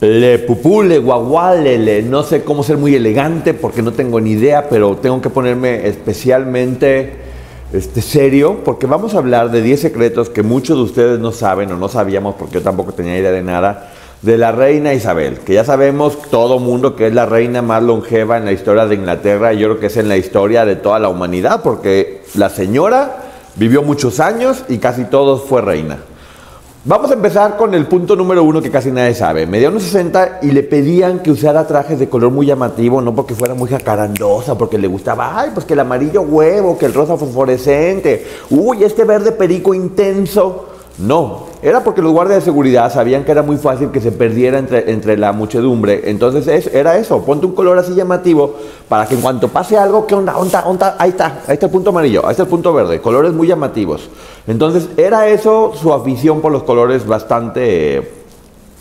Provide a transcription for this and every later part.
Le pupú, le guaguá, le, no sé cómo ser muy elegante porque no tengo ni idea, pero tengo que ponerme especialmente este, serio porque vamos a hablar de 10 secretos que muchos de ustedes no saben o no sabíamos porque yo tampoco tenía idea de nada de la reina Isabel, que ya sabemos todo mundo que es la reina más longeva en la historia de Inglaterra yo creo que es en la historia de toda la humanidad porque la señora vivió muchos años y casi todos fue reina. Vamos a empezar con el punto número uno que casi nadie sabe. Medía unos 60 y le pedían que usara trajes de color muy llamativo, no porque fuera muy jacarandosa, porque le gustaba, ay, pues que el amarillo huevo, que el rosa fosforescente, uy, este verde perico intenso. No, era porque los guardias de seguridad sabían que era muy fácil que se perdiera entre, entre la muchedumbre. Entonces es- era eso, ponte un color así llamativo para que en cuanto pase algo, ¿qué onda? onda, onda? Ahí está, ahí está el punto amarillo, ahí está el punto verde, colores muy llamativos. Entonces era eso su afición por los colores bastante eh,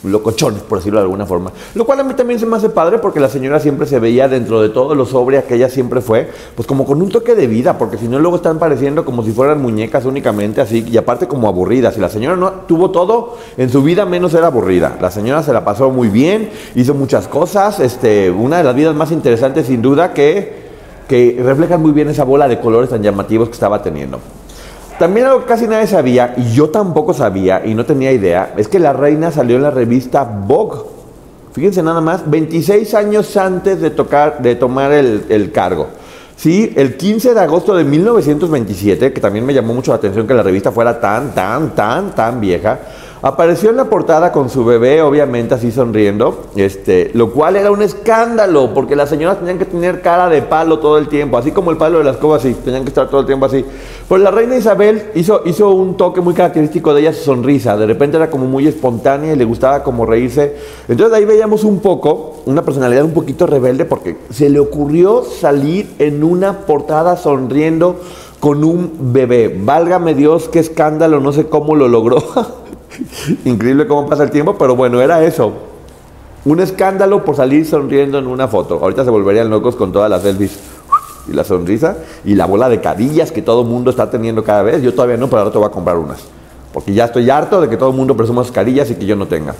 locochones, por decirlo de alguna forma. Lo cual a mí también se me hace padre porque la señora siempre se veía dentro de todo lo sobria que ella siempre fue, pues como con un toque de vida, porque si no luego están pareciendo como si fueran muñecas únicamente así, y aparte como aburridas. Y la señora no tuvo todo en su vida menos era aburrida. La señora se la pasó muy bien, hizo muchas cosas, este, una de las vidas más interesantes sin duda que, que reflejan muy bien esa bola de colores tan llamativos que estaba teniendo. También algo casi nadie sabía, y yo tampoco sabía y no tenía idea, es que la reina salió en la revista Vogue. Fíjense nada más, 26 años antes de, tocar, de tomar el, el cargo. Sí, el 15 de agosto de 1927, que también me llamó mucho la atención que la revista fuera tan, tan, tan, tan vieja, apareció en la portada con su bebé, obviamente así sonriendo, este, lo cual era un escándalo, porque las señoras tenían que tener cara de palo todo el tiempo, así como el palo de las cobas, así, tenían que estar todo el tiempo así. Pues la reina Isabel hizo, hizo un toque muy característico de ella, su sonrisa, de repente era como muy espontánea y le gustaba como reírse. Entonces ahí veíamos un poco, una personalidad un poquito rebelde, porque se le ocurrió salir en una portada sonriendo con un bebé. Válgame Dios, qué escándalo, no sé cómo lo logró. Increíble cómo pasa el tiempo, pero bueno, era eso. Un escándalo por salir sonriendo en una foto. Ahorita se volverían locos con todas las selfies. Y la sonrisa y la bola de carillas que todo mundo está teniendo cada vez. Yo todavía no, pero ahora te voy a comprar unas. Porque ya estoy harto de que todo el mundo presuma sus carillas y que yo no tenga.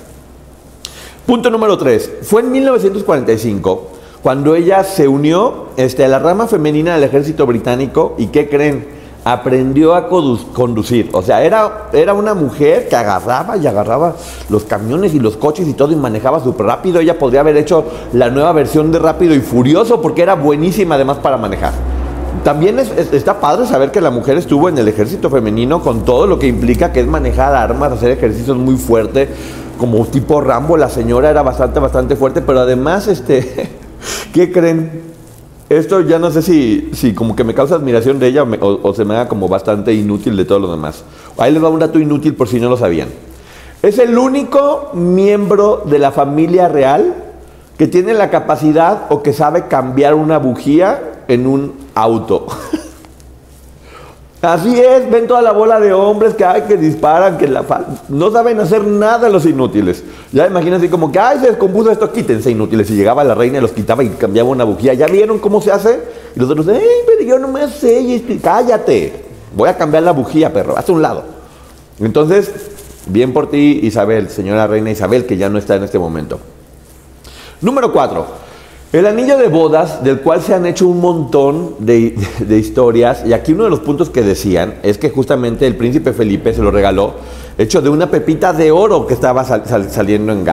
Punto número 3. Fue en 1945 cuando ella se unió este, a la rama femenina del ejército británico y ¿qué creen? Aprendió a condu- conducir. O sea, era, era una mujer que agarraba y agarraba los camiones y los coches y todo y manejaba súper rápido. Ella podría haber hecho la nueva versión de Rápido y Furioso porque era buenísima además para manejar. También es- es- está padre saber que la mujer estuvo en el ejército femenino con todo lo que implica que es manejar armas, hacer ejercicios muy fuertes, como tipo Rambo. La señora era bastante, bastante fuerte, pero además, este, ¿qué creen? Esto ya no sé si, si como que me causa admiración de ella o, se me haga como bastante inútil de todo lo demás. Ahí les va un dato inútil por si no lo sabían. Es el único miembro de la familia real que tiene la capacidad o que sabe cambiar una bujía en un auto. Así es, ven toda la bola de hombres que hay que disparan, que la no saben hacer nada los inútiles. Ya imagínense como que, ay, se descompuso esto, quítense inútiles. Y llegaba la reina y los quitaba y cambiaba una bujía. ¿Ya vieron cómo se hace? Y los otros, ¡ay, pero yo no me sé! cállate. Voy a cambiar la bujía, perro, hazte un lado. Entonces, bien por ti, Isabel, señora reina Isabel, que ya no está en este momento. Número 4. El anillo de bodas, del cual se han hecho un montón de, historias, y aquí uno de los puntos que decían es que justamente el príncipe Felipe se lo regaló hecho de una pepita de oro que estaba sal- sal- saliendo en.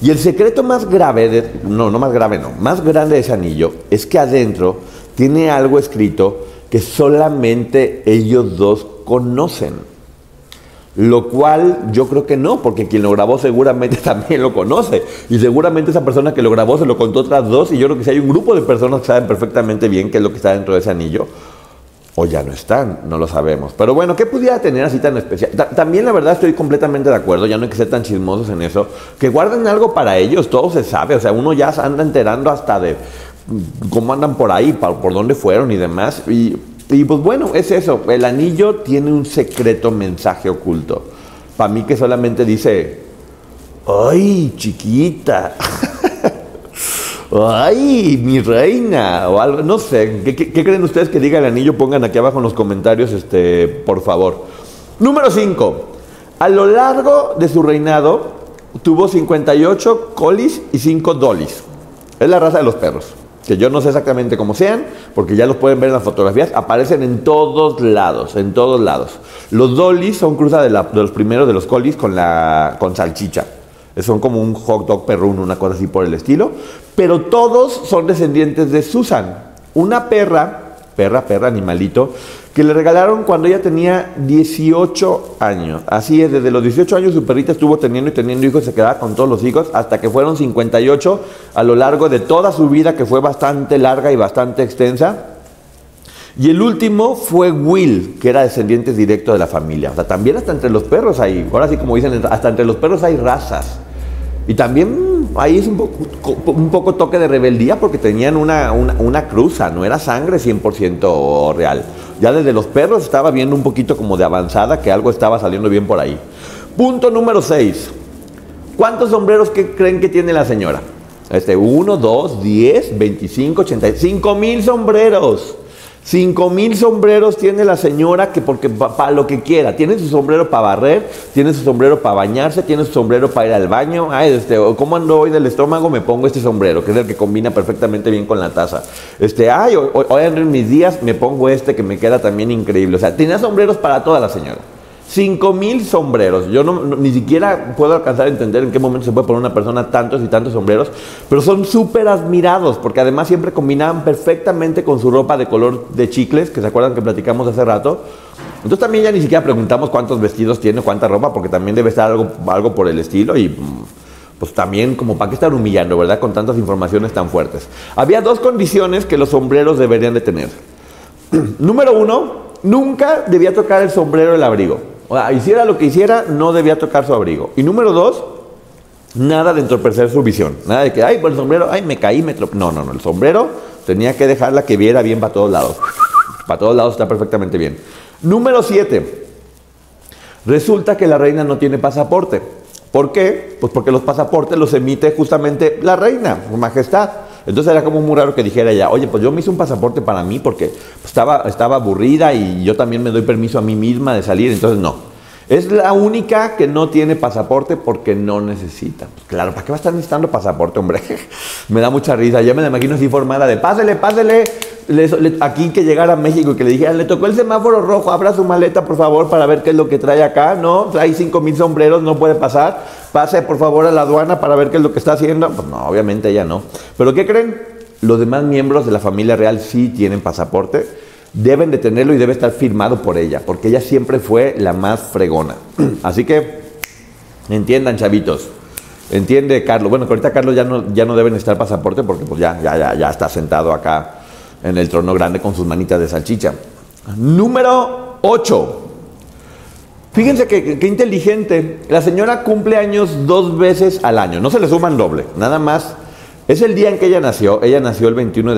Y el secreto más grave, de, no, no más grave, no, más grande de ese anillo es que adentro tiene algo escrito que solamente ellos dos conocen. Lo cual yo creo que no, porque quien lo grabó seguramente también lo conoce. Y seguramente esa persona que lo grabó se lo contó otras dos. Y yo creo que si hay un grupo de personas que saben perfectamente bien qué es lo que está dentro de ese anillo, o ya no están, no lo sabemos. Pero bueno, ¿qué pudiera tener así tan especial? Ta- también la verdad estoy completamente de acuerdo, ya no hay que ser tan chismosos en eso, que guarden algo para ellos, todo se sabe, o sea, uno ya se anda enterando hasta de mm, cómo andan por ahí, por dónde fueron y demás. Y, y pues bueno, es eso, el anillo tiene un secreto mensaje oculto. Para mí que solamente dice, ¡ay, chiquita! ¡Ay, mi reina! O algo, no sé. ¿Qué, creen ustedes que diga el anillo? Pongan aquí abajo en los comentarios, este, por favor. Número 5. A lo largo de su reinado, tuvo 58 colis y 5 dolis. Es la raza de los perros. Que yo no sé exactamente cómo sean, porque ya los pueden ver en las fotografías. Aparecen en todos lados, en todos lados. Los dolis son cruza de, de los primeros de los colis con, la, con salchicha. Son como un hot dog perruno, una cosa así por el estilo. Pero todos son descendientes de Susan, una perra, perra, perra, animalito, que le regalaron cuando ella tenía 18 años. Así es, desde los 18 años su perrita estuvo teniendo y teniendo hijos, se quedaba con todos los hijos, hasta que fueron 58 a lo largo de toda su vida, que fue bastante larga y bastante extensa. Y el último fue Will, que era descendiente directo de la familia. O sea, también hasta entre los perros hay, ahora sí como dicen, hasta entre los perros hay razas. Y también ahí es un poco, un poco toque de rebeldía porque tenían una, una, cruza, no era sangre 100% real. Ya desde los perros estaba viendo un poquito como de avanzada que algo estaba saliendo bien por ahí. Punto número 6. ¿Cuántos sombreros creen que tiene la señora? Este, 1, 2, 10, 25, 85 mil sombreros. 5 mil sombreros tiene la señora que porque para lo que quiera. Tiene su sombrero para barrer, tiene su sombrero para bañarse, tiene su sombrero para ir al baño. Ay, este, ¿cómo ando hoy del estómago? Me pongo este sombrero, que es el que combina perfectamente bien con la taza. Este, ay, hoy, hoy- en mis días, me pongo este que me queda también increíble. O sea, tenía sombreros para toda la señora. 5 mil sombreros. Yo no, ni siquiera puedo alcanzar a entender en qué momento se puede poner una persona tantos y tantos sombreros, pero son súper admirados porque además siempre combinaban perfectamente con su ropa de color de chicles, que se acuerdan que platicamos hace rato. Entonces también ya ni siquiera preguntamos cuántos vestidos tiene, cuánta ropa, porque también debe estar algo, por el estilo y pues también como para qué estar humillando, ¿verdad? Con tantas informaciones tan fuertes. Había dos condiciones que los sombreros deberían de tener. Número uno, nunca debía tocar el sombrero del abrigo. O sea, hiciera lo que hiciera, no debía tocar su abrigo. Y número dos, nada de entorpecer su visión. Nada de que, ay, por el sombrero, ay, me caí, me tropecé. No, no, no. El sombrero tenía que dejarla que viera bien para todos lados. Para todos lados está perfectamente bien. Número siete, resulta que la reina no tiene pasaporte. ¿Por qué? Pues porque los pasaportes los emite justamente la reina, su majestad. Entonces era como muy raro que dijera ella, oye, pues yo me hice un pasaporte para mí porque estaba, estaba aburrida y yo también me doy permiso a mí misma de salir, entonces no. Es la única que no tiene pasaporte porque no necesita. Pues claro, ¿para qué va a estar necesitando pasaporte, hombre? me da mucha risa. Ya me imagino así formada de, pásele, pásele. Le- le- aquí que llegara a México y que le dijera, le tocó el semáforo rojo, abra su maleta, por favor, para ver qué es lo que trae acá. No, trae cinco mil sombreros, no puede pasar. Pase, por favor, a la aduana para ver qué es lo que está haciendo. Pues no, obviamente ella no. ¿Pero qué creen? Los demás miembros de la familia real sí tienen pasaporte deben de tenerlo y debe estar firmado por ella, porque ella siempre fue la más fregona. Así que entiendan, chavitos. Entiende, Carlos. Bueno, que ahorita Carlos ya no, ya no debe necesitar pasaporte porque pues ya, ya, ya, ya está sentado acá en el trono grande con sus manitas de salchicha. Número 8. Fíjense que, que- inteligente. La señora cumple años dos veces al año. No se le suman doble. Nada más. Es el día en que ella nació. Ella nació el 21 de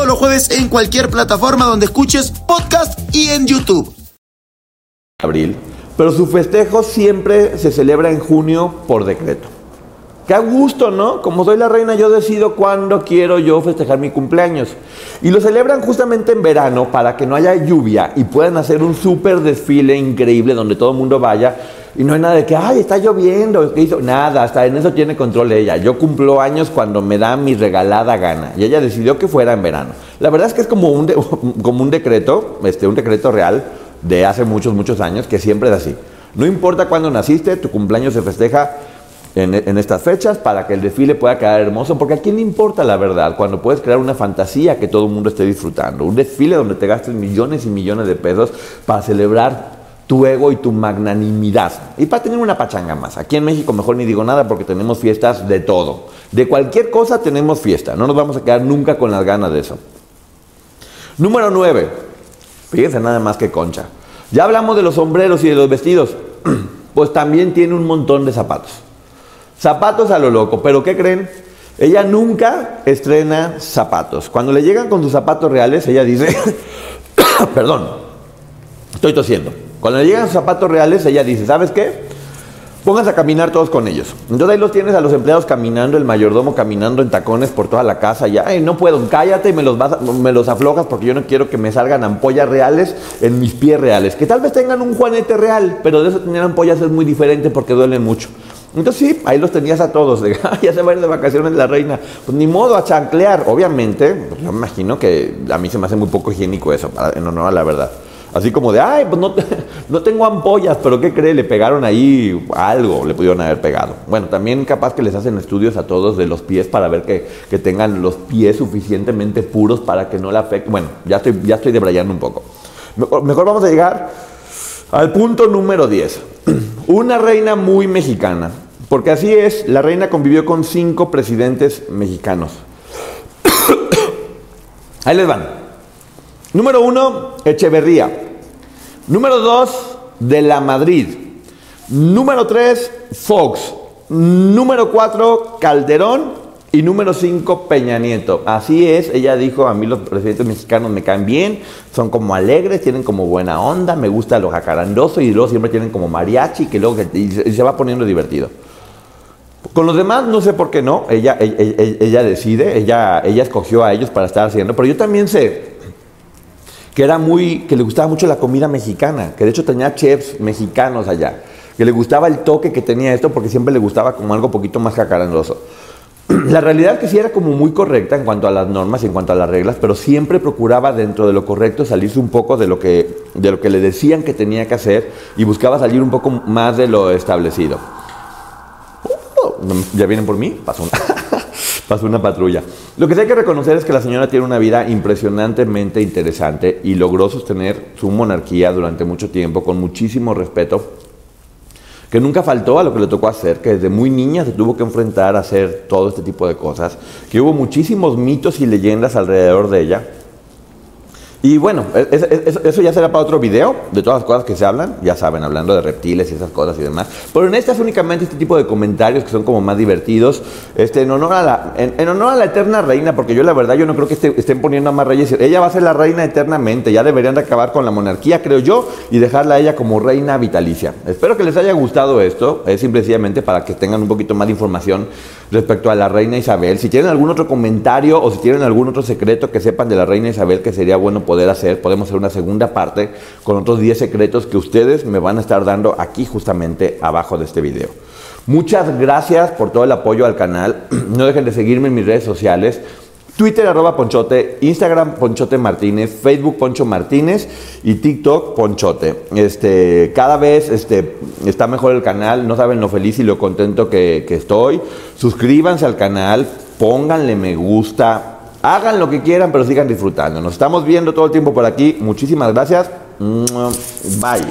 todos los jueves en cualquier plataforma donde escuches podcast y en YouTube. Abril, pero su festejo siempre se celebra en junio por decreto. A gusto, ¿no? Como soy la reina, yo decido cuándo quiero yo festejar mi cumpleaños. Y lo celebran justamente en verano para que no haya lluvia y puedan hacer un súper desfile increíble donde todo el mundo vaya. Y no hay nada de que, ay, está lloviendo, ¿qué hizo? Nada, hasta en eso tiene control ella. Yo cumplo años cuando me da mi regalada gana. Y ella decidió que fuera en verano. La verdad es que es como un, como un decreto, este, un decreto real de hace muchos, muchos años, que siempre es así. No importa cuándo naciste, tu cumpleaños se festeja en, estas fechas para que el desfile pueda quedar hermoso, porque a quién le importa la verdad cuando puedes crear una fantasía que todo el mundo esté disfrutando, un desfile donde te gastes millones y millones de pesos para celebrar tu ego y tu magnanimidad y para tener una pachanga más. Aquí en México mejor ni digo nada porque tenemos fiestas de todo, de cualquier cosa tenemos fiesta, no nos vamos a quedar nunca con las ganas de eso. Número 9. Fíjense nada más que concha. Ya hablamos de los sombreros y de los vestidos. Pues también tiene un montón de zapatos. Zapatos a lo loco. Pero ¿qué creen? Ella nunca estrena zapatos. Cuando le llegan con sus zapatos reales, ella dice, perdón, estoy tosiendo. Cuando le llegan sus zapatos reales, ella dice, ¿sabes qué? Pónganse a caminar todos con ellos. Entonces ahí los tienes a los empleados caminando, el mayordomo caminando en tacones por toda la casa. Y, ay, no puedo, cállate y me los, vas me los aflojas porque yo no quiero que me salgan ampollas reales en mis pies reales. Que tal vez tengan un juanete real, pero de eso tener ampollas es muy diferente porque duelen mucho. Entonces sí, ahí los tenías a todos. De, "Ay, ya se va a ir de vacaciones la reina. Pues ni modo a chanclear. Obviamente, yo me imagino que a mí se me hace muy poco higiénico eso, en honor a la verdad. Así como de, ay, pues no, no tengo ampollas, pero ¿qué cree? Le pegaron ahí algo, le pudieron haber pegado. Bueno, también capaz que les hacen estudios a todos de los pies para ver que, que tengan los pies suficientemente puros para que no le afecte. Bueno, ya estoy, ya estoy debrayando un poco. Mejor, mejor vamos a llegar al punto número 10. Una reina muy mexicana. Porque así es, la reina convivió con cinco presidentes mexicanos. Ahí les van. Número uno, Echeverría. Número dos, De la Madrid. Número tres, Fox. Número cuatro, Calderón. Y número cinco, Peña Nieto. Así es, ella dijo, a mí los presidentes mexicanos me caen bien, son como alegres, tienen como buena onda, me gusta lo jacarandoso y luego siempre tienen como mariachi, que luego y se va poniendo divertido. Con los demás no sé por qué no, ella, ella, decide, ella, ella escogió a ellos para estar haciendo, pero yo también sé que era muy, que le gustaba mucho la comida mexicana, que de hecho tenía chefs mexicanos allá, que le gustaba el toque que tenía esto porque siempre le gustaba como algo poquito más jacarandoso. La realidad es que sí era como muy correcta en cuanto a las normas y en cuanto a las reglas, pero siempre procuraba dentro de lo correcto salirse un poco de lo que, de lo que le decían que tenía que hacer y buscaba salir un poco más de lo establecido. ¿Ya vienen por mí? Pasó una patrulla. Lo que sí hay que reconocer es que la señora tiene una vida impresionantemente interesante y logró sostener su monarquía durante mucho tiempo con muchísimo respeto, que nunca faltó a lo que le tocó hacer, que desde muy niña se tuvo que enfrentar a hacer todo este tipo de cosas, que hubo muchísimos mitos y leyendas alrededor de ella. Y bueno, es- es- es- eso ya será para otro video, de todas las cosas que se hablan, ya saben, hablando de reptiles y esas cosas y demás. Pero en esta es únicamente este tipo de comentarios que son como más divertidos, este, en, honor a la, en, en honor a la eterna reina, porque yo la verdad yo no creo que este- estén poniendo a más reyes. Ella va a ser la reina eternamente, ya deberían de acabar con la monarquía, creo yo, y dejarla a ella como reina vitalicia. Espero que les haya gustado esto, es simplemente para que tengan un poquito más de información respecto a la reina Isabel. Si tienen algún otro comentario o si tienen algún otro secreto que sepan de la reina Isabel que sería bueno poder hacer, podemos hacer una segunda parte con otros 10 secretos que ustedes me van a estar dando aquí justamente abajo de este video. Muchas gracias por todo el apoyo al canal. No dejen de seguirme en mis redes sociales. Twitter arroba Ponchote, Instagram Ponchote Martínez, Facebook Poncho Martínez y TikTok Ponchote. Este, cada vez este, está mejor el canal, no saben lo feliz y lo contento que, que estoy. Suscríbanse al canal, pónganle me gusta, Hagan lo que quieran, pero sigan disfrutando. Nos estamos viendo todo el tiempo por aquí. Muchísimas gracias. Bye.